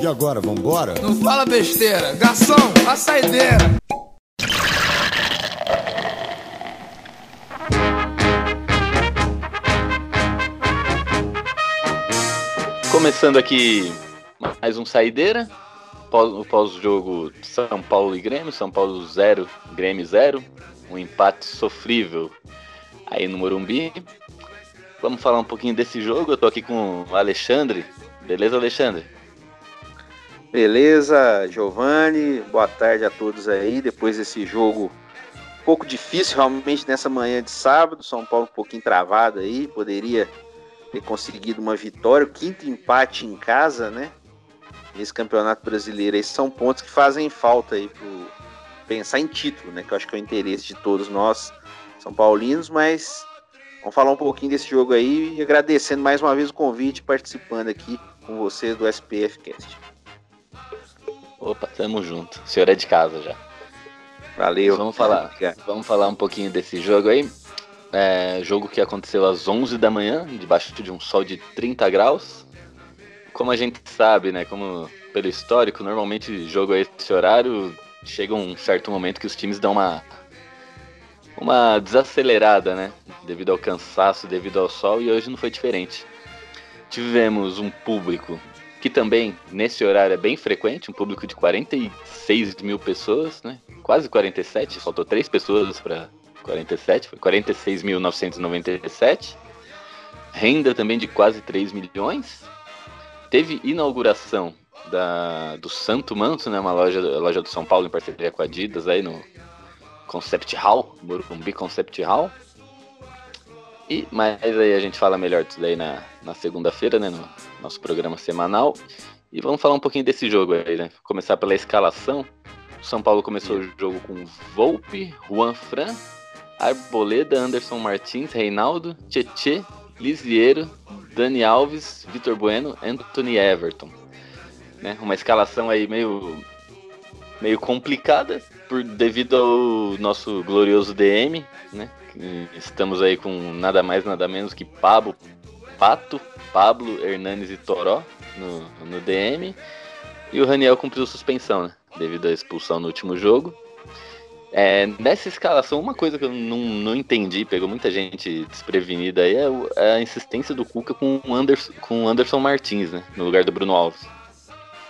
E agora, vambora? Não fala besteira. Garçom, a saideira. Começando aqui mais um Saideira. O pós-jogo São Paulo e Grêmio. São Paulo 0, Grêmio 0. Um empate sofrível aí no Morumbi. Vamos falar um pouquinho desse jogo. Eu tô aqui com o Alexandre. Beleza, Alexandre? Beleza, Giovanni. Boa tarde a todos aí. Depois desse jogo um pouco difícil realmente nessa manhã de sábado, São Paulo um pouquinho travado aí, poderia ter conseguido uma vitória, o quinto empate em casa, né? Nesse campeonato brasileiro. Esses são pontos que fazem falta aí pro pensar em título, né? Que eu acho que é o interesse de todos nós, São Paulinos, mas vamos falar um pouquinho desse jogo aí e agradecendo mais uma vez o convite, participando aqui com vocês do SPF Cast. Opa, tamo junto. O senhor é de casa já. Valeu. Vamos falar, vamos falar um pouquinho desse jogo aí. É, jogo que aconteceu às 11 da manhã, debaixo de um sol de 30 graus. Como a gente sabe, né, como pelo histórico, normalmente jogo a esse horário chega um certo momento que os times dão uma uma desacelerada, né, devido ao cansaço, devido ao sol, e hoje não foi diferente. Tivemos um público que também nesse horário é bem frequente, um público de 46 mil pessoas, né? Quase 47, faltou três pessoas para 47, foi 46.997. Renda também de quase 3 milhões. Teve inauguração da, do Santo Manto, né? Uma loja, loja do São Paulo em parceria com a Adidas aí no Concept Hall, Morumbi Concept Hall. E, mas aí a gente fala melhor disso daí na, na segunda-feira, né? No nosso programa semanal. E vamos falar um pouquinho desse jogo aí, né? Começar pela escalação. O São Paulo começou o jogo com Volpe, Juan Fran, Arboleda, Anderson Martins, Reinaldo, Tietê, Lisiero, Dani Alves, Vitor Bueno, Anthony Everton. Né? Uma escalação aí meio, meio complicada por devido ao nosso glorioso DM, né? Estamos aí com nada mais, nada menos que Pablo, Pato, Pablo, Hernanes e Toró no, no DM. E o Raniel cumpriu suspensão, né? Devido à expulsão no último jogo. É, nessa escalação, uma coisa que eu não, não entendi, pegou muita gente desprevenida aí, é, é a insistência do Cuca com o Anderson, com Anderson Martins, né? No lugar do Bruno Alves.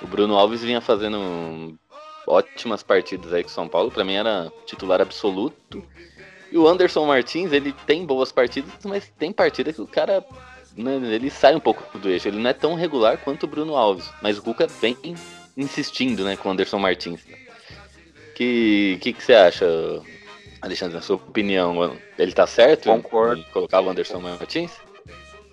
O Bruno Alves vinha fazendo ótimas partidas aí com o São Paulo, para mim era titular absoluto. E o Anderson Martins, ele tem boas partidas, mas tem partida que o cara. Né, ele sai um pouco do eixo. Ele não é tão regular quanto o Bruno Alves. Mas o Cuca vem insistindo né, com o Anderson Martins. Que que, que você acha, Alexandre, na sua opinião? Ele tá certo? Concordo. Em colocar o Anderson Martins?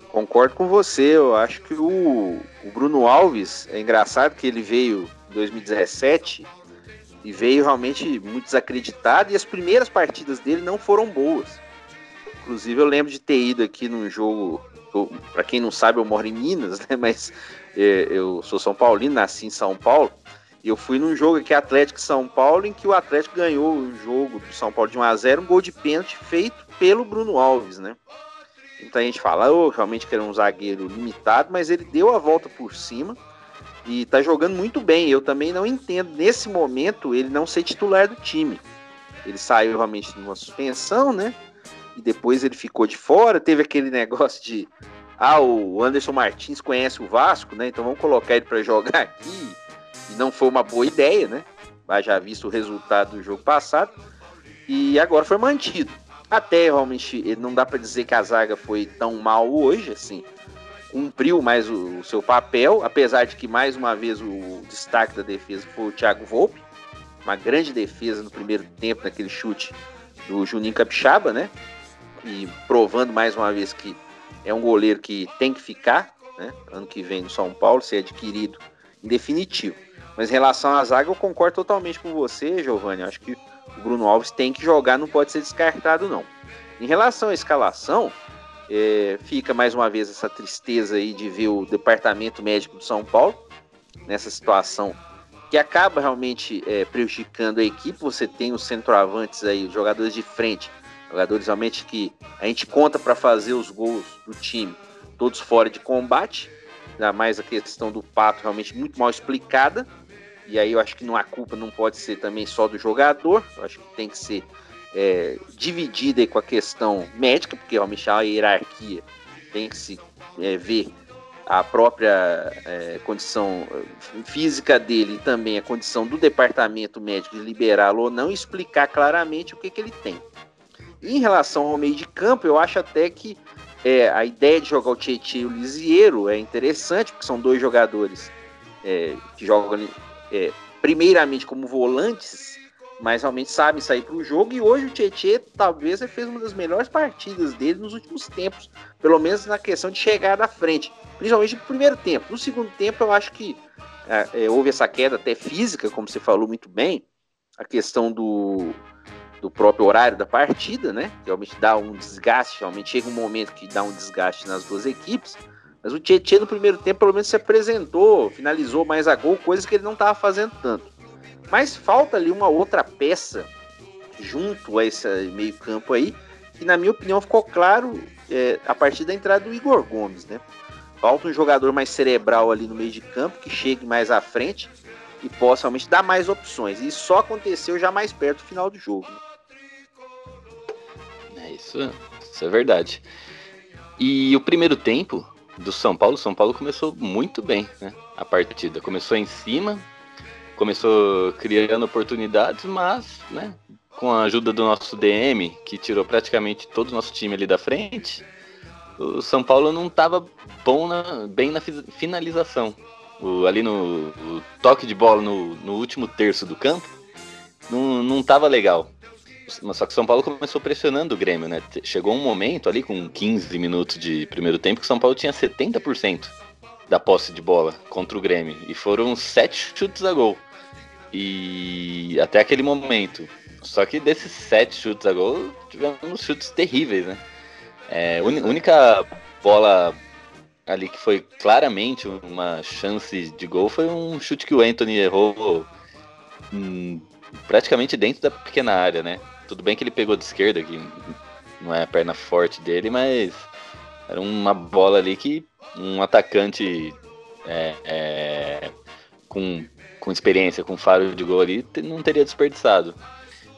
Concordo com você. Eu acho que o, o Bruno Alves é engraçado que ele veio em 2017 e veio realmente muito desacreditado e as primeiras partidas dele não foram boas. Inclusive eu lembro de ter ido aqui num jogo, para quem não sabe eu moro em Minas, né, mas é, eu sou São Paulino, nasci em São Paulo, e eu fui num jogo aqui Atlético São Paulo em que o Atlético ganhou o jogo do São Paulo de 1 a 0, um gol de pênalti feito pelo Bruno Alves, né? Então a gente fala, oh, realmente que era um zagueiro limitado, mas ele deu a volta por cima e tá jogando muito bem. Eu também não entendo, nesse momento, ele não ser titular do time. Ele saiu realmente numa suspensão, né? E depois ele ficou de fora. Teve aquele negócio de. Ah, o Anderson Martins conhece o Vasco, né? Então vamos colocar ele para jogar aqui. E não foi uma boa ideia, né? Mas já visto o resultado do jogo passado. E agora foi mantido. Até realmente não dá para dizer que a zaga foi tão mal hoje, assim cumpriu mais o, o, seu papel, apesar de que mais uma vez o destaque da defesa foi o Thiago Volpe, uma grande defesa no primeiro tempo naquele chute do Juninho Capixaba, né? E provando mais uma vez que é um goleiro que tem que ficar, né? Ano que vem no São Paulo, ser adquirido em definitivo. Mas em relação à zaga, eu concordo totalmente com você, Giovanni. Acho que o Bruno Alves tem que jogar, não pode ser descartado, não. Em relação à escalação, é, fica mais uma vez essa tristeza aí de ver o departamento médico do São Paulo nessa situação que acaba realmente é, prejudicando a equipe. Você tem os centroavantes aí, os jogadores de frente, jogadores realmente que a gente conta para fazer os gols do time, todos fora de combate. ainda mais a questão do Pato realmente muito mal explicada. E aí eu acho que não a culpa não pode ser também só do jogador, eu acho que tem que ser é, dividida com a questão médica, porque realmente a hierarquia tem que se é, ver a própria é, condição física dele e também a condição do departamento médico de liberá-lo ou não explicar claramente o que, que ele tem. Em relação ao meio de campo, eu acho até que é, a ideia de jogar o Tietchan e o Lisieiro é interessante, porque são dois jogadores é, que jogam é, primeiramente como volantes, mas realmente sabem sair para o jogo. E hoje o Tietchan talvez fez uma das melhores partidas dele nos últimos tempos, pelo menos na questão de chegar à frente, principalmente no primeiro tempo. No segundo tempo, eu acho que é, é, houve essa queda até física, como você falou muito bem, a questão do do próprio horário da partida, né? Realmente dá um desgaste, realmente chega um momento que dá um desgaste nas duas equipes. Mas o Tietchan no primeiro tempo pelo menos se apresentou, finalizou mais a gol, coisas que ele não estava fazendo tanto. Mas falta ali uma outra peça junto a esse meio campo aí, que na minha opinião ficou claro é, a partir da entrada do Igor Gomes, né? Falta um jogador mais cerebral ali no meio de campo, que chegue mais à frente e possa realmente dar mais opções. E isso só aconteceu já mais perto do final do jogo. Né? Isso, isso é verdade. E o primeiro tempo do São Paulo, São Paulo começou muito bem, né? A partida começou em cima, começou criando oportunidades, mas, né? Com a ajuda do nosso DM, que tirou praticamente todo o nosso time ali da frente, o São Paulo não estava bom na, bem na finalização. O, ali no o toque de bola no, no último terço do campo não, não tava legal. Só que São Paulo começou pressionando o Grêmio, né? Chegou um momento ali com 15 minutos de primeiro tempo que São Paulo tinha 70% da posse de bola contra o Grêmio. E foram sete chutes a gol. E até aquele momento. Só que desses sete chutes a gol, tivemos chutes terríveis, né? É, a única bola ali que foi claramente uma chance de gol foi um chute que o Anthony errou hum, praticamente dentro da pequena área, né? Tudo bem que ele pegou de esquerda, que não é a perna forte dele, mas era uma bola ali que um atacante é, é, com, com experiência, com faro de gol ali, não teria desperdiçado.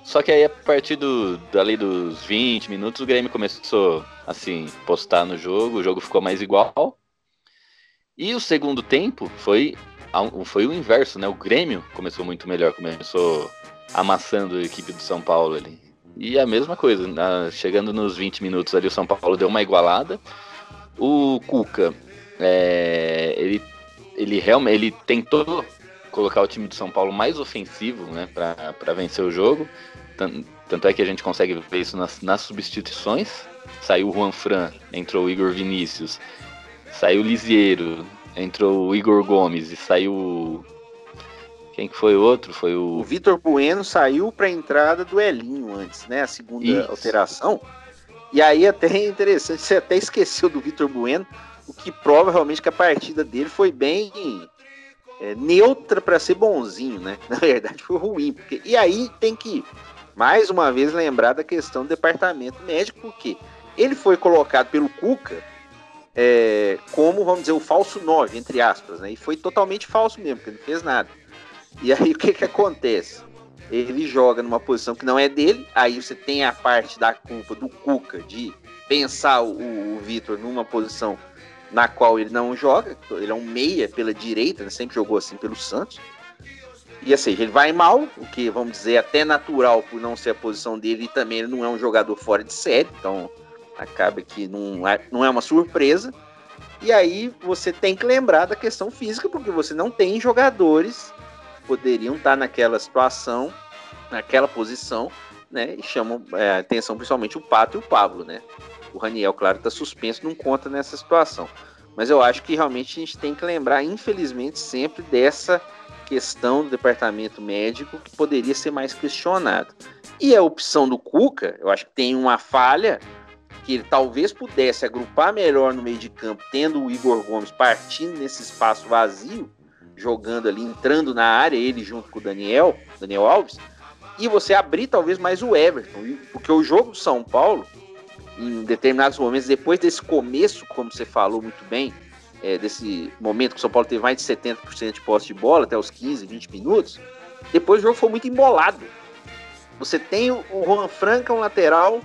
Só que aí a partir do, dali dos 20 minutos o Grêmio começou assim, postar no jogo, o jogo ficou mais igual. E o segundo tempo foi, foi o inverso, né? O Grêmio começou muito melhor, começou amassando a equipe do São Paulo ali. E a mesma coisa, na, chegando nos 20 minutos ali, o São Paulo deu uma igualada. O Cuca, é, ele, ele realmente ele tentou colocar o time do São Paulo mais ofensivo né, para vencer o jogo. Tanto, é que a gente consegue ver isso nas, nas substituições. Saiu o Juan Fran, entrou o Igor Vinícius, saiu o Lisieiro, entrou o Igor Gomes e saiu quem que foi o outro? Foi o. O Vitor Bueno saiu para a entrada do Elinho antes, né? A segunda Isso. alteração. E aí até é interessante, você até esqueceu do Vitor Bueno, o que prova realmente que a partida dele foi bem é, neutra para ser bonzinho, né? Na verdade foi ruim. Porque... E aí tem que, mais uma vez, lembrar da questão do departamento médico, porque ele foi colocado pelo Cuca é, como, vamos dizer, o falso 9, entre aspas, né? E foi totalmente falso mesmo, porque não fez nada. E aí o que que acontece? Ele joga numa posição que não é dele, aí você tem a parte da culpa do Cuca de pensar o, o Vitor numa posição na qual ele não joga, ele é um meia pela direita, né? sempre jogou assim pelo Santos. E assim, ele vai mal, o que vamos dizer até natural por não ser a posição dele, e também ele não é um jogador fora de série, então acaba que não é, não é uma surpresa. E aí você tem que lembrar da questão física, porque você não tem jogadores poderiam estar naquela situação, naquela posição, né? E chamam é, atenção principalmente o Pato e o Pablo, né? O Raniel, claro, está suspenso, não conta nessa situação. Mas eu acho que realmente a gente tem que lembrar, infelizmente, sempre dessa questão do departamento médico que poderia ser mais questionado. E a opção do Cuca, eu acho que tem uma falha que ele talvez pudesse agrupar melhor no meio de campo, tendo o Igor Gomes partindo nesse espaço vazio, jogando ali, entrando na área, ele junto com o Daniel, Daniel Alves, e você abrir talvez mais o Everton, porque o jogo do São Paulo, em determinados momentos, depois desse começo, como você falou muito bem, é, desse momento que o São Paulo teve mais de 70% de posse de bola, até os 15, 20 minutos, depois o jogo foi muito embolado. Você tem o Juan Franca, um lateral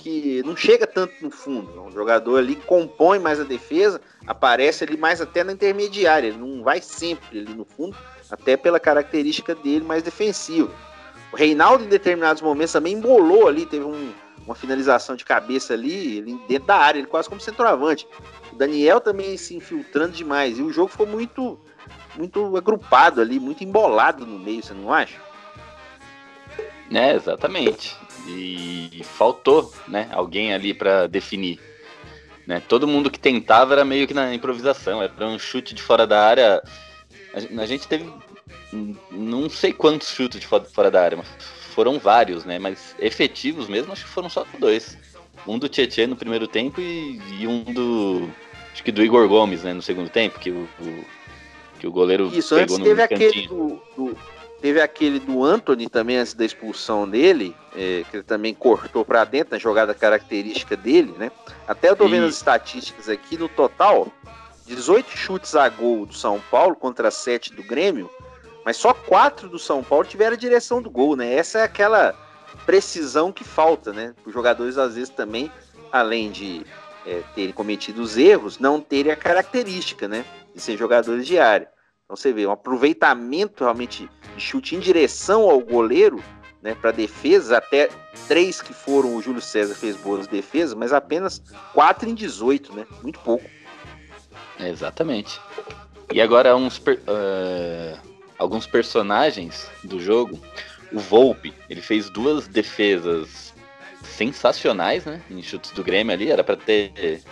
que não chega tanto no fundo. É um jogador ali compõe mais a defesa, aparece ali mais até na intermediária. Ele não vai sempre ali no fundo, até pela característica dele mais defensiva. O Reinaldo, em determinados momentos, também embolou ali, teve um, uma finalização de cabeça ali, ele dentro da área, ele quase como centroavante. O Daniel também se infiltrando demais. E o jogo ficou muito, muito agrupado ali, muito embolado no meio, você não acha? É, exatamente. E faltou, né, alguém ali para definir. Né? Todo mundo que tentava era meio que na improvisação, era um chute de fora da área. A gente teve não sei quantos chutes de fora da área, mas foram vários, né? Mas efetivos mesmo, acho que foram só dois. Um do Tietchan no primeiro tempo e, e, um do. Acho que do Igor Gomes, né, no segundo tempo, que o, o que o goleiro Isso, pegou antes no teve aquele do, do, Teve aquele do Anthony também, antes da expulsão dele, é, que ele também cortou para dentro, na jogada característica dele, né? Até eu tô vendo as estatísticas aqui, no total, 18 chutes a gol do São Paulo contra 7 do Grêmio, mas só 4 do São Paulo tiveram a direção do gol, né? Essa é aquela precisão que falta, né? Os jogadores, às vezes, também, além de é, terem cometido os erros, não terem a característica, né? De ser jogadores de área. Então você vê um aproveitamento realmente de chute em direção ao goleiro, né, para defesa, até três que foram o Júlio César fez boas defesas, mas apenas quatro em 18, né? Muito pouco. Exatamente. E agora uns uh, alguns personagens do jogo. O Volpe, ele fez duas defesas sensacionais, né? Em chutes do Grêmio ali, era para ter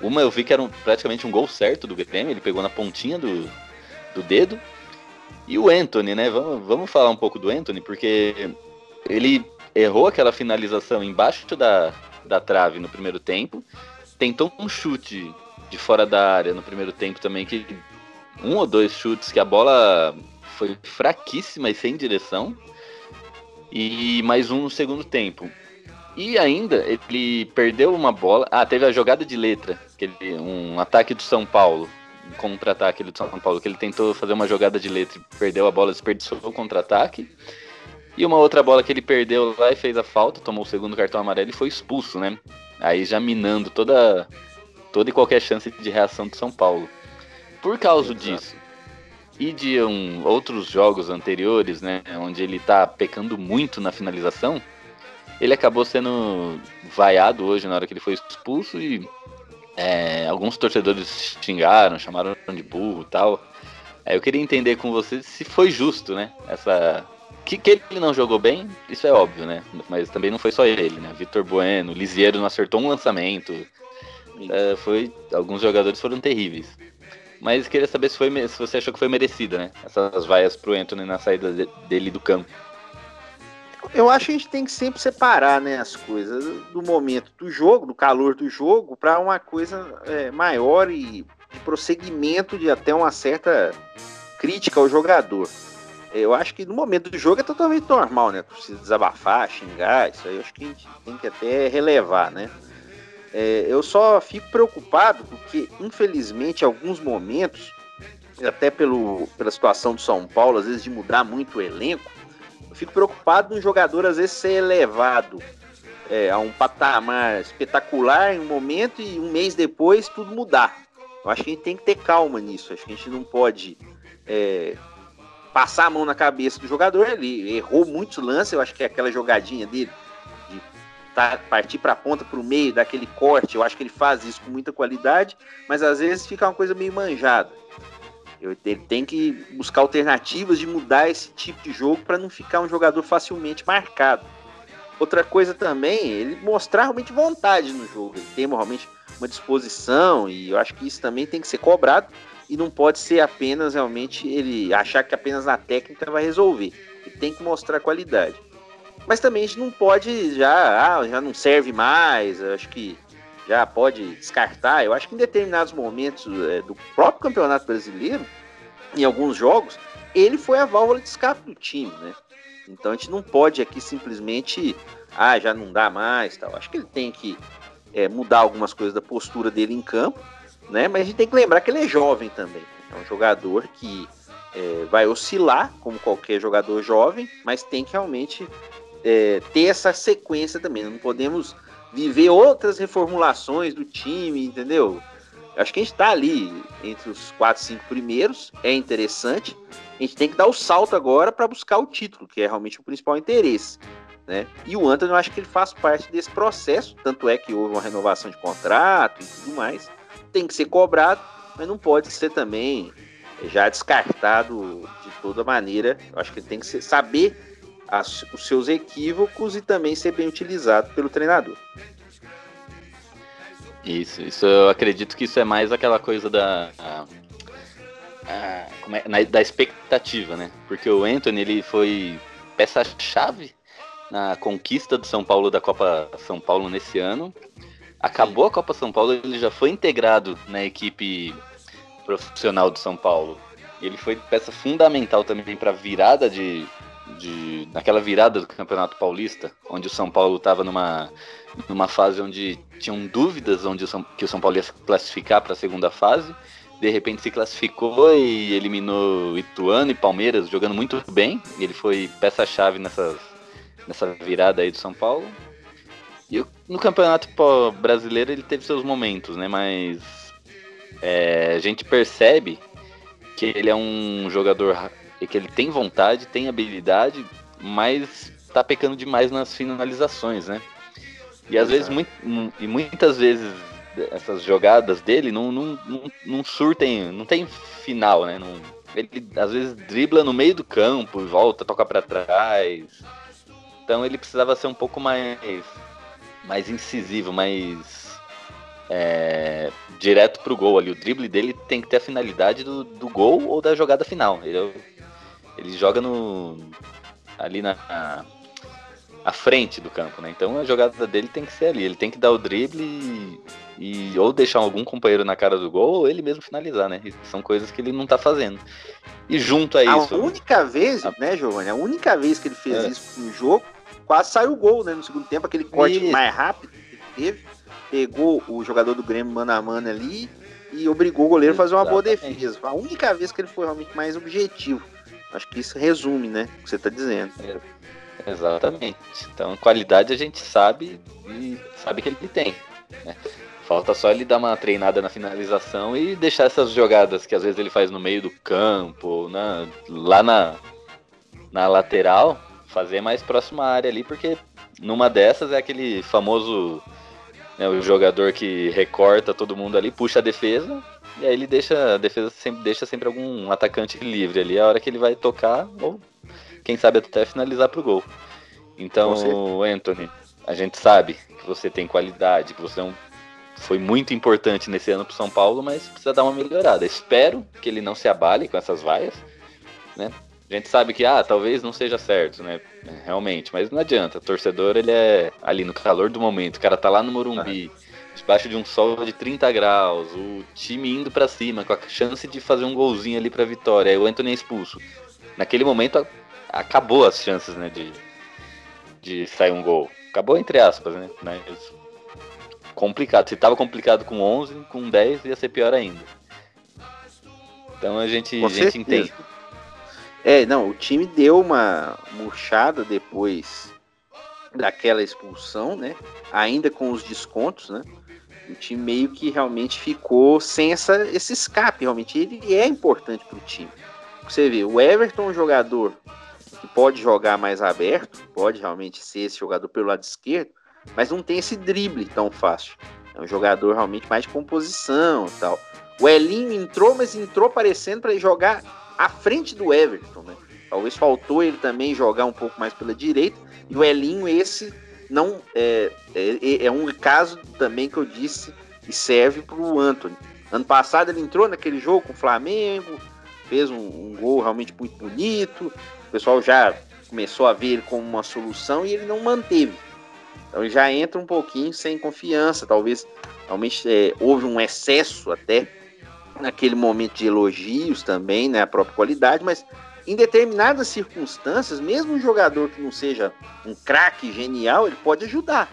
uma eu vi que era um, praticamente um gol certo do Grêmio, ele pegou na pontinha do, do dedo. E o Anthony, né? Vamos, vamos falar um pouco do Anthony, porque ele errou aquela finalização embaixo da, da trave no primeiro tempo. Tentou um chute de fora da área no primeiro tempo também, que um ou dois chutes que a bola foi fraquíssima e sem direção. E mais um no segundo tempo. E ainda ele perdeu uma bola. Ah, teve a jogada de letra, aquele, um ataque do São Paulo contra-ataque do São Paulo, que ele tentou fazer uma jogada de letra e perdeu a bola, desperdiçou o contra-ataque. E uma outra bola que ele perdeu lá e fez a falta, tomou o segundo cartão amarelo e foi expulso, né? Aí já minando toda, toda e qualquer chance de reação do São Paulo. Por causa Exato. disso, e de um, outros jogos anteriores, né, onde ele tá pecando muito na finalização, ele acabou sendo vaiado hoje na hora que ele foi expulso e é, alguns torcedores xingaram, chamaram de burro tal. É, eu queria entender com você se foi justo, né? Essa. Que, que ele não jogou bem, isso é óbvio, né? Mas também não foi só ele, né? Vitor Bueno, Lisiero não acertou um lançamento. É, foi, alguns jogadores foram terríveis. Mas queria saber se, foi, se você achou que foi merecida, né? Essas vaias pro Anthony na saída de, dele do campo. Eu acho que a gente tem que sempre separar né, as coisas do momento do jogo, do calor do jogo, para uma coisa é, maior e de prosseguimento de até uma certa crítica ao jogador. Eu acho que no momento do jogo é totalmente normal, né? Precisa desabafar, xingar, isso aí eu acho que a gente tem que até relevar, né? É, eu só fico preocupado porque, infelizmente, em alguns momentos, até pelo, pela situação do São Paulo, às vezes de mudar muito o elenco, fico preocupado no jogador às vezes ser elevado é, a um patamar espetacular em um momento e um mês depois tudo mudar. Eu acho que a gente tem que ter calma nisso. Acho que a gente não pode é, passar a mão na cabeça do jogador. Ele errou muitos lances. Eu acho que é aquela jogadinha dele de tá, partir para a ponta, para o meio, daquele corte. Eu acho que ele faz isso com muita qualidade, mas às vezes fica uma coisa meio manjada. Ele tem que buscar alternativas de mudar esse tipo de jogo para não ficar um jogador facilmente marcado. Outra coisa também, ele mostrar realmente vontade no jogo, ele tem realmente uma disposição e eu acho que isso também tem que ser cobrado e não pode ser apenas realmente ele achar que apenas na técnica vai resolver. Ele tem que mostrar qualidade. Mas também a gente não pode já, ah, já não serve mais, acho que já pode descartar. Eu acho que em determinados momentos é, do próprio Campeonato Brasileiro, em alguns jogos, ele foi a válvula de escape do time, né? Então a gente não pode aqui simplesmente, ah, já não dá mais, tal. Acho que ele tem que é, mudar algumas coisas da postura dele em campo né? Mas a gente tem que lembrar que ele é jovem também. É um jogador que é, vai oscilar, como qualquer jogador jovem, mas tem que realmente é, ter essa sequência também. Não podemos viver outras reformulações do time, entendeu? Acho que a gente está ali entre os quatro, cinco primeiros, é interessante. A gente tem que dar o salto agora para buscar o título, que é realmente o principal interesse. Né? E o Antônio, eu acho que ele faz parte desse processo, tanto é que houve uma renovação de contrato e tudo mais. Tem que ser cobrado, mas não pode ser também já descartado de toda maneira. Eu acho que ele tem que ser, saber as, os seus equívocos e também ser bem utilizado pelo treinador. Isso, isso eu acredito que isso é mais aquela coisa da. A, a, é, na, da expectativa, né? Porque o Anthony ele foi peça-chave na conquista do São Paulo da Copa São Paulo nesse ano. Acabou a Copa São Paulo, ele já foi integrado na equipe profissional do São Paulo. Ele foi peça fundamental também para a virada de, de naquela virada do Campeonato Paulista, onde o São Paulo estava numa, numa fase onde tinham dúvidas onde o São, que o São Paulo ia se classificar para a segunda fase. De repente se classificou e eliminou Ituano e Palmeiras jogando muito bem. Ele foi peça-chave nessa, virada aí do São Paulo. E no Campeonato Brasileiro ele teve seus momentos, né? Mas é, a gente percebe que ele é um jogador que ele tem vontade, tem habilidade, mas tá pecando demais nas finalizações, né? E às vezes, muito, e muitas vezes essas jogadas dele não, não, não, não surtem, não tem final, né? Não, ele às vezes dribla no meio do campo e volta, toca para trás. Então ele precisava ser um pouco mais, mais incisivo, mais é, direto pro gol ali. O drible dele tem que ter a finalidade do, do gol ou da jogada final. Ele, ele joga no ali na, na à frente do campo, né? Então a jogada dele tem que ser ali. Ele tem que dar o drible e, e ou deixar algum companheiro na cara do gol ou ele mesmo finalizar, né? são coisas que ele não tá fazendo. E junto a, a isso. A única vez, a... né, Giovanni? A única vez que ele fez é. isso no jogo, quase saiu o gol, né? No segundo tempo, aquele corte isso. mais rápido que teve pegou o jogador do Grêmio mano a mano ali e obrigou o goleiro a fazer uma boa defesa. A única vez que ele foi realmente mais objetivo. Acho que isso resume, né? O que você está dizendo. É, exatamente. Então, qualidade a gente sabe e sabe que ele tem. Né? Falta só ele dar uma treinada na finalização e deixar essas jogadas que às vezes ele faz no meio do campo, na, lá na, na lateral, fazer mais próxima área ali, porque numa dessas é aquele famoso né, o jogador que recorta todo mundo ali, puxa a defesa, e aí ele deixa a defesa sempre deixa sempre algum atacante livre ali, a hora que ele vai tocar, ou quem sabe até finalizar pro gol. Então, Anthony, a gente sabe que você tem qualidade, que você é um, foi muito importante nesse ano pro São Paulo, mas precisa dar uma melhorada. Espero que ele não se abale com essas vaias, né? A gente sabe que, ah, talvez não seja certo, né? Realmente, mas não adianta. O torcedor, ele é ali no calor do momento. O cara tá lá no Morumbi, debaixo de um sol de 30 graus, o time indo para cima, com a chance de fazer um golzinho ali pra vitória. Aí o Anthony é expulso. Naquele momento, acabou as chances, né, de, de sair um gol. Acabou entre aspas, né? Mas complicado. Se tava complicado com 11, com 10 ia ser pior ainda. Então a gente, a gente entende. É, não, o time deu uma murchada depois daquela expulsão, né? Ainda com os descontos, né? O time meio que realmente ficou sem essa, esse escape, realmente. Ele é importante para o time. Você vê, o Everton é um jogador que pode jogar mais aberto, pode realmente ser esse jogador pelo lado esquerdo, mas não tem esse drible tão fácil. É um jogador realmente mais de composição e tal. O Elinho entrou, mas entrou parecendo para jogar à frente do Everton, né? Talvez faltou ele também jogar um pouco mais pela direita. E o Elinho, esse não é, é, é um caso também que eu disse e serve para o Anthony. Ano passado ele entrou naquele jogo com o Flamengo, fez um, um, gol realmente muito bonito. O pessoal já começou a ver ele como uma solução e ele não manteve. Então ele já entra um pouquinho sem confiança. Talvez realmente é, houve um excesso até naquele momento de elogios também, né, a própria qualidade, mas em determinadas circunstâncias, mesmo um jogador que não seja um craque genial, ele pode ajudar.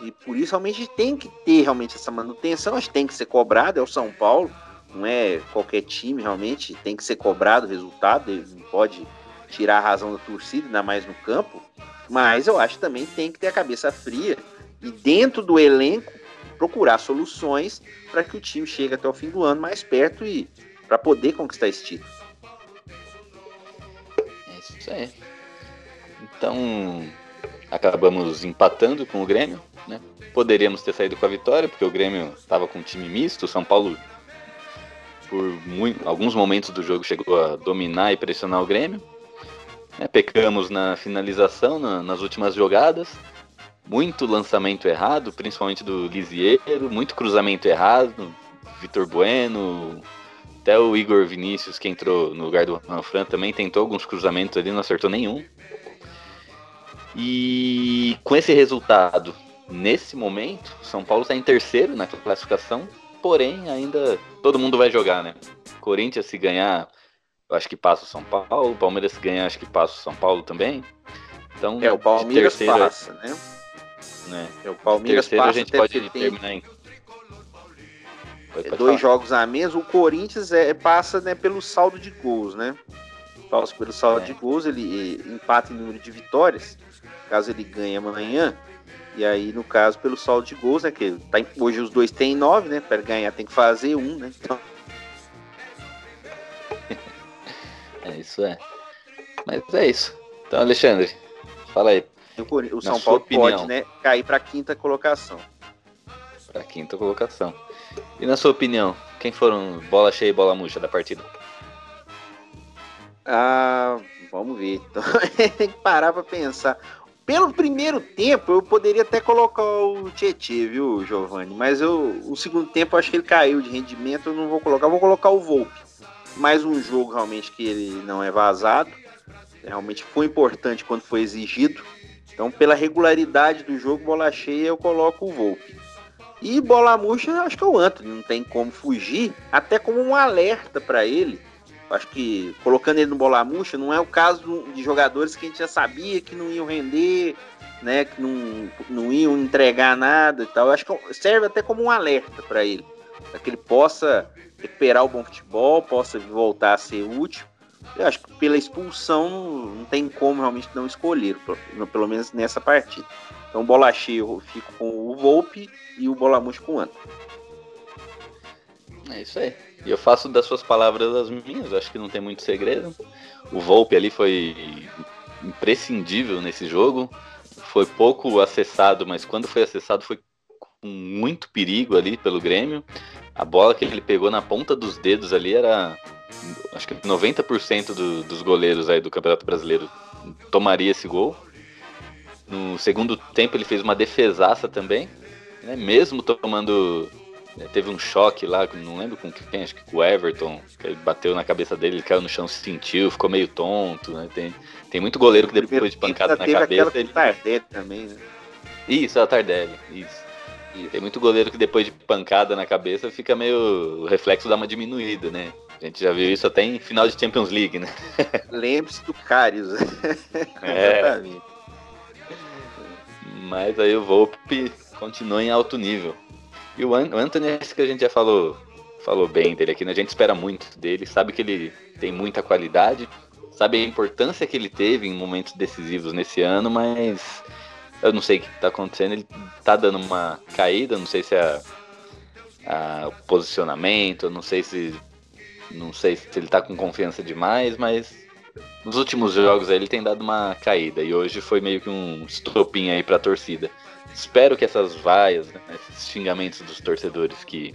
E por isso realmente tem que ter realmente essa manutenção, acho que tem que ser cobrado, é o São Paulo, não é qualquer time realmente, tem que ser cobrado o resultado, ele não pode tirar a razão da torcida, ainda mais no campo, mas eu acho que também tem que ter a cabeça fria e dentro do elenco procurar soluções para que o time chegue até o fim do ano mais perto e para poder conquistar esse título. Isso aí. Então, acabamos empatando com o Grêmio, né? Poderíamos ter saído com a vitória, porque o Grêmio estava com um time misto, o São Paulo por muito, alguns momentos do jogo chegou a dominar e pressionar o Grêmio. Né? Pecamos na finalização, na, nas últimas jogadas, muito lançamento errado, principalmente do Lisieiro, muito cruzamento errado, Vitor Bueno, até o Igor Vinícius, que entrou no lugar do Manfran, também tentou alguns cruzamentos ali, não acertou nenhum. E com esse resultado, nesse momento, São Paulo está em terceiro na classificação, porém ainda todo mundo vai jogar, né? Corinthians se ganhar, eu acho que passa o São Paulo, Palmeiras se ganhar, acho que passa o São Paulo também. Então, é, o Palmeiras terceiro, passa, né? né? É, o Palmeiras terceiro passa a gente pode tem... terminar em dois jogos a menos. O Corinthians é, passa né, pelo saldo de gols, né? Passa pelo saldo é. de gols, ele empata em número de vitórias, caso ele ganhe amanhã. E aí, no caso, pelo saldo de gols, né? Que tá, hoje os dois têm nove, né? Para ganhar tem que fazer um, né? Então... é isso é. Mas é isso. Então, Alexandre, fala aí. O, o São Paulo opinião. pode, né, cair para quinta colocação. Para quinta colocação. E na sua opinião, quem foram bola cheia e bola murcha da partida? Ah, vamos ver. Tem que parar para pensar. Pelo primeiro tempo, eu poderia até colocar o Tietê, viu, Giovanni? Mas eu, o segundo tempo, eu acho que ele caiu de rendimento. Eu não vou colocar. vou colocar o Volpe. Mais um jogo realmente que ele não é vazado. Realmente foi importante quando foi exigido. Então, pela regularidade do jogo, bola cheia, eu coloco o Volpe. E bola murcha, acho que é o Anthony, não tem como fugir, até como um alerta para ele. Acho que colocando ele no bola murcha não é o caso de jogadores que a gente já sabia que não iam render, né, que não, não iam entregar nada e tal. Acho que serve até como um alerta para ele, para que ele possa recuperar o bom futebol, possa voltar a ser útil. Eu acho que pela expulsão não tem como realmente não escolher, pelo menos nessa partida. Então, bola cheia eu fico com o Volpe e o bola murcha com o Anto. É isso aí. E eu faço das suas palavras as minhas, acho que não tem muito segredo. O Volpe ali foi imprescindível nesse jogo. Foi pouco acessado, mas quando foi acessado foi com muito perigo ali pelo Grêmio. A bola que ele pegou na ponta dos dedos ali era. Acho que 90% do, dos goleiros aí do Campeonato Brasileiro tomaria esse gol. No segundo tempo ele fez uma defesaça também, né? mesmo tomando. Né, teve um choque lá, não lembro com quem, acho que com o Everton, que ele bateu na cabeça dele, ele caiu no chão, se sentiu, ficou meio tonto. Né? Tem, tem muito goleiro que depois de pancada na cabeça. Ele... Tardelli também, né? Isso, é o Tardelli, isso. E tem muito goleiro que depois de pancada na cabeça fica meio. O reflexo dá uma diminuída, né? A gente já viu isso até em final de Champions League, né? Lembre-se do Karius. É. Exatamente. Mas aí o Volpe continua em alto nível. E o, Anthony, esse que a gente já falou, falou bem dele aqui, né? A gente espera muito dele, sabe que ele tem muita qualidade, sabe a importância que ele teve em momentos decisivos nesse ano, mas eu não sei o que está acontecendo, ele está dando uma caída, não sei se é o posicionamento, não sei se não sei se ele está com confiança demais, mas nos últimos jogos ele tem dado uma caída e hoje foi meio que um estopim aí para a torcida. Espero que essas vaias, né, esses xingamentos dos torcedores que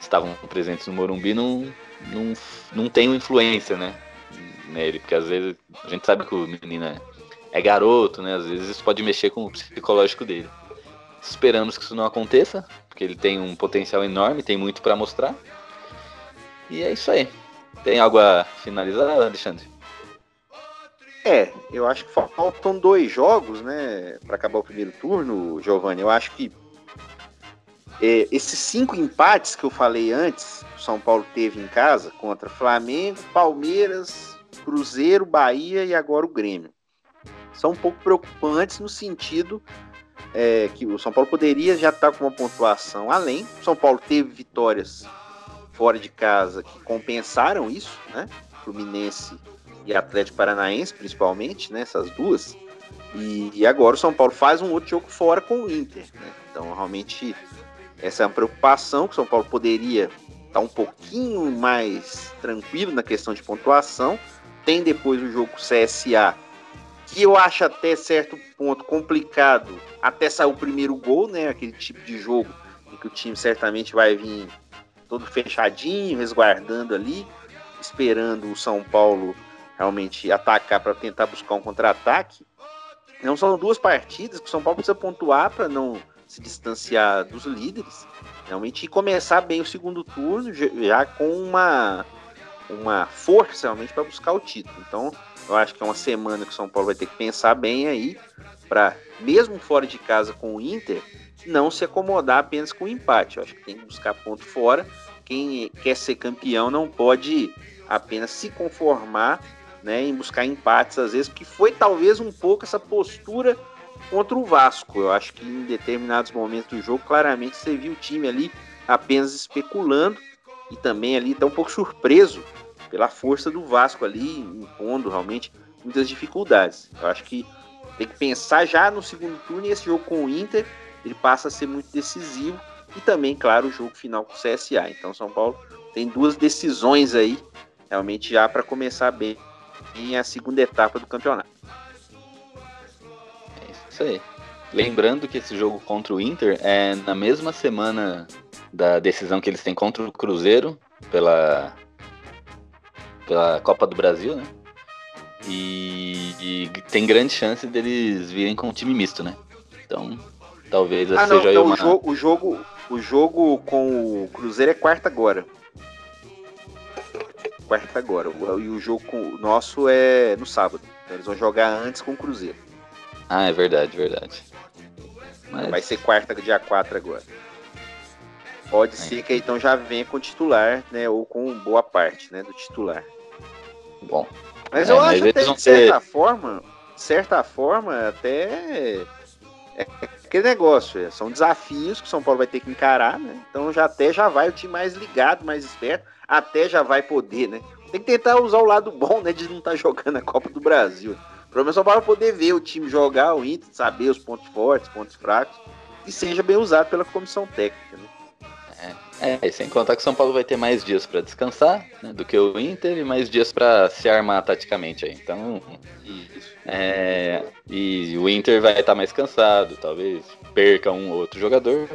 estavam presentes no Morumbi não, não, não tenham influência, né, nele, porque às vezes a gente sabe que o menino é, é garoto, né, às vezes isso pode mexer com o psicológico dele. Esperamos que isso não aconteça, porque ele tem um potencial enorme, tem muito para mostrar. E é isso aí. Tem algo a finalizar, Alexandre? É, eu acho que faltam dois jogos, né, para acabar o primeiro turno, Giovanni. Eu acho que é, esses cinco empates que eu falei antes, o São Paulo teve em casa contra Flamengo, Palmeiras, Cruzeiro, Bahia e agora o Grêmio, são um pouco preocupantes no sentido é, que o São Paulo poderia já estar tá com uma pontuação além. O São Paulo teve vitórias fora de casa que compensaram isso, né? Fluminense e Atlético Paranaense, principalmente, né? Essas duas. E, e, agora o São Paulo faz um outro jogo fora com o Inter, né? Então, realmente, essa é uma preocupação que o São Paulo poderia estar tá um pouquinho mais tranquilo na questão de pontuação. Tem depois o jogo CSA, que eu acho até certo ponto complicado, até sair o primeiro gol, né? Aquele tipo de jogo em que o time certamente vai vir todo fechadinho, resguardando ali, esperando o São Paulo realmente atacar para tentar buscar um contra-ataque. Não são duas partidas que o São Paulo precisa pontuar para não se distanciar dos líderes, realmente começar bem o segundo turno já com uma uma força realmente para buscar o título. Então, eu acho que é uma semana que o São Paulo vai ter que pensar bem aí para mesmo fora de casa com o Inter, não se acomodar apenas com o empate. Eu acho que tem que buscar ponto fora. Quem quer ser campeão não pode apenas se conformar né, em buscar empates, às vezes, que foi talvez um pouco essa postura contra o Vasco. Eu acho que em determinados momentos do jogo, claramente você viu o time ali apenas especulando e também ali tá um pouco surpreso pela força do Vasco ali, impondo realmente muitas dificuldades. Eu acho que tem que pensar já no segundo turno e esse jogo com o Inter ele passa a ser muito decisivo e também, claro, o jogo final com o CSA. Então, São Paulo tem duas decisões aí, realmente já para começar bem em a segunda etapa do campeonato. É isso aí. Lembrando que esse jogo contra o Inter é na mesma semana da decisão que eles têm contra o Cruzeiro pela, pela Copa do Brasil, né? E, e tem grande chance deles virem com um time misto, né? Então, Talvez ah, não, seja não, uma... o, jogo, o, jogo, o jogo com o Cruzeiro é quarta agora. Quarta agora. E o jogo nosso é no sábado. Então eles vão jogar antes com o Cruzeiro. Ah, é verdade, verdade. Mas... Vai ser quarta, dia 4 agora. Pode é. ser que então já venha com o titular, né? Ou com boa parte, né? Do titular. Bom. Mas é, eu mas acho até de certa ter... forma, certa forma, até é aquele negócio, é, são desafios que o São Paulo vai ter que encarar, né? Então já até já vai o time mais ligado, mais esperto, até já vai poder, né? Tem que tentar usar o lado bom, né, de não estar tá jogando a Copa do Brasil. Pelo menos São Paulo poder ver o time jogar, o Inter, saber os pontos fortes, pontos fracos, e seja bem usado pela comissão técnica, né? É, é, sem contar que o São Paulo vai ter mais dias para descansar né, do que o Inter e mais dias para se armar taticamente aí. Então, é, e o Inter vai estar tá mais cansado, talvez perca um ou outro jogador.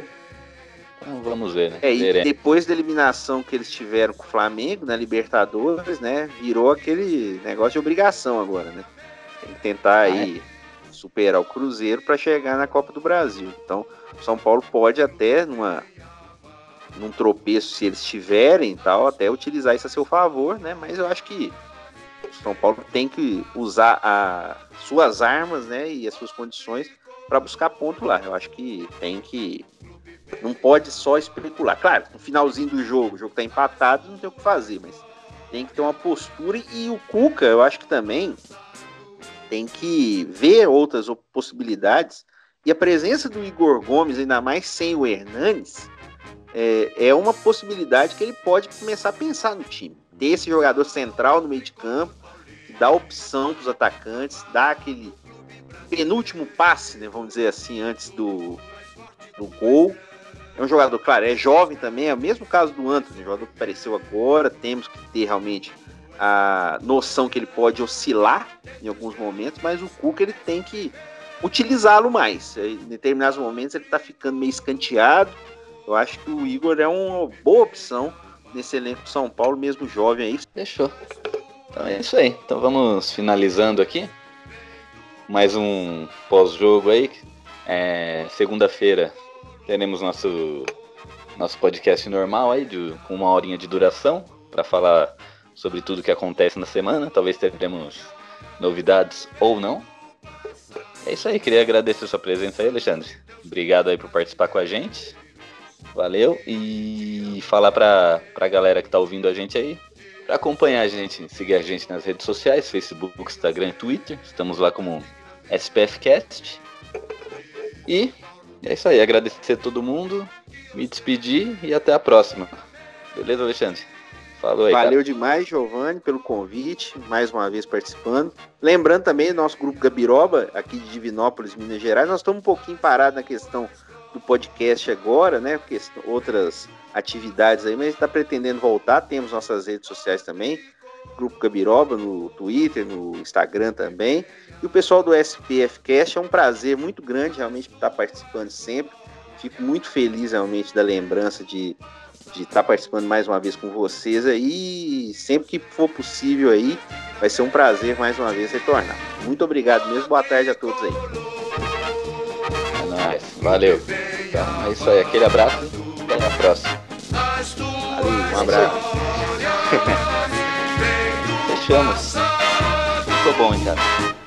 Então vamos ver, né? É, e depois da eliminação que eles tiveram com o Flamengo na Libertadores, né? Virou aquele negócio de obrigação agora, né? Tem que tentar ah, aí é? superar o Cruzeiro para chegar na Copa do Brasil. Então, o São Paulo pode até numa num tropeço se eles tiverem tal, até utilizar isso a seu favor, né? Mas eu acho que São Paulo tem que usar as suas armas, né, e as suas condições para buscar ponto lá. Eu acho que tem que não pode só especular. Claro, no finalzinho do jogo, o jogo está empatado, não tem o que fazer, mas tem que ter uma postura e o Cuca, eu acho que também tem que ver outras possibilidades. E a presença do Igor Gomes, ainda mais sem o Hernanes, é, é uma possibilidade que ele pode começar a pensar no time. Ter esse jogador central no meio de campo, dá opção para os atacantes, dá aquele penúltimo passe, né, vamos dizer assim, antes do, do gol. É um jogador, claro, é jovem também, é o mesmo caso do Anthony, um jogador que apareceu agora, temos que ter realmente a noção que ele pode oscilar em alguns momentos, mas o Cuca ele tem que utilizá-lo mais. Em determinados momentos ele está ficando meio escanteado, eu acho que o Igor é uma boa opção nesse elenco de São Paulo, mesmo jovem aí. Fechou. Então é isso aí. Então vamos finalizando aqui. Mais um pós-jogo aí. É, Segunda-feira teremos nosso, nosso podcast normal aí, de, com uma horinha de duração, para falar sobre tudo que acontece na semana. Talvez teremos novidades ou não. É isso aí, queria agradecer a sua presença aí, Alexandre. Obrigado aí por participar com a gente. Valeu. E falar pra, pra galera que tá ouvindo a gente aí, pra acompanhar a gente, seguir a gente nas redes sociais, Facebook, Instagram e Twitter. Estamos lá como SPFcast. E é isso aí, agradecer a todo mundo, me despedir e até a próxima. Beleza, Alexandre? Falou aí. Valeu cara. demais, Giovanni, pelo convite, mais uma vez participando. Lembrando também, nosso grupo Gabiroba, aqui de Divinópolis, Minas Gerais, nós estamos um pouquinho parados na questão do podcast agora, né? Outras atividades aí, mas está pretendendo voltar. Temos nossas redes sociais também. Grupo Gabiroba no Twitter, no Instagram também. E o pessoal do SPF Cast é um prazer muito grande realmente estar participando sempre. Fico muito feliz realmente da lembrança de de estar participando mais uma vez com vocês aí. Sempre que for possível aí, vai ser um prazer mais uma vez retornar. Muito obrigado mesmo. Boa tarde a todos aí. É nóis. Valeu. Então é isso aí. Aquele abraço até a próxima. Valeu, um abraço. Fechamos. Ficou bom, hein, cara.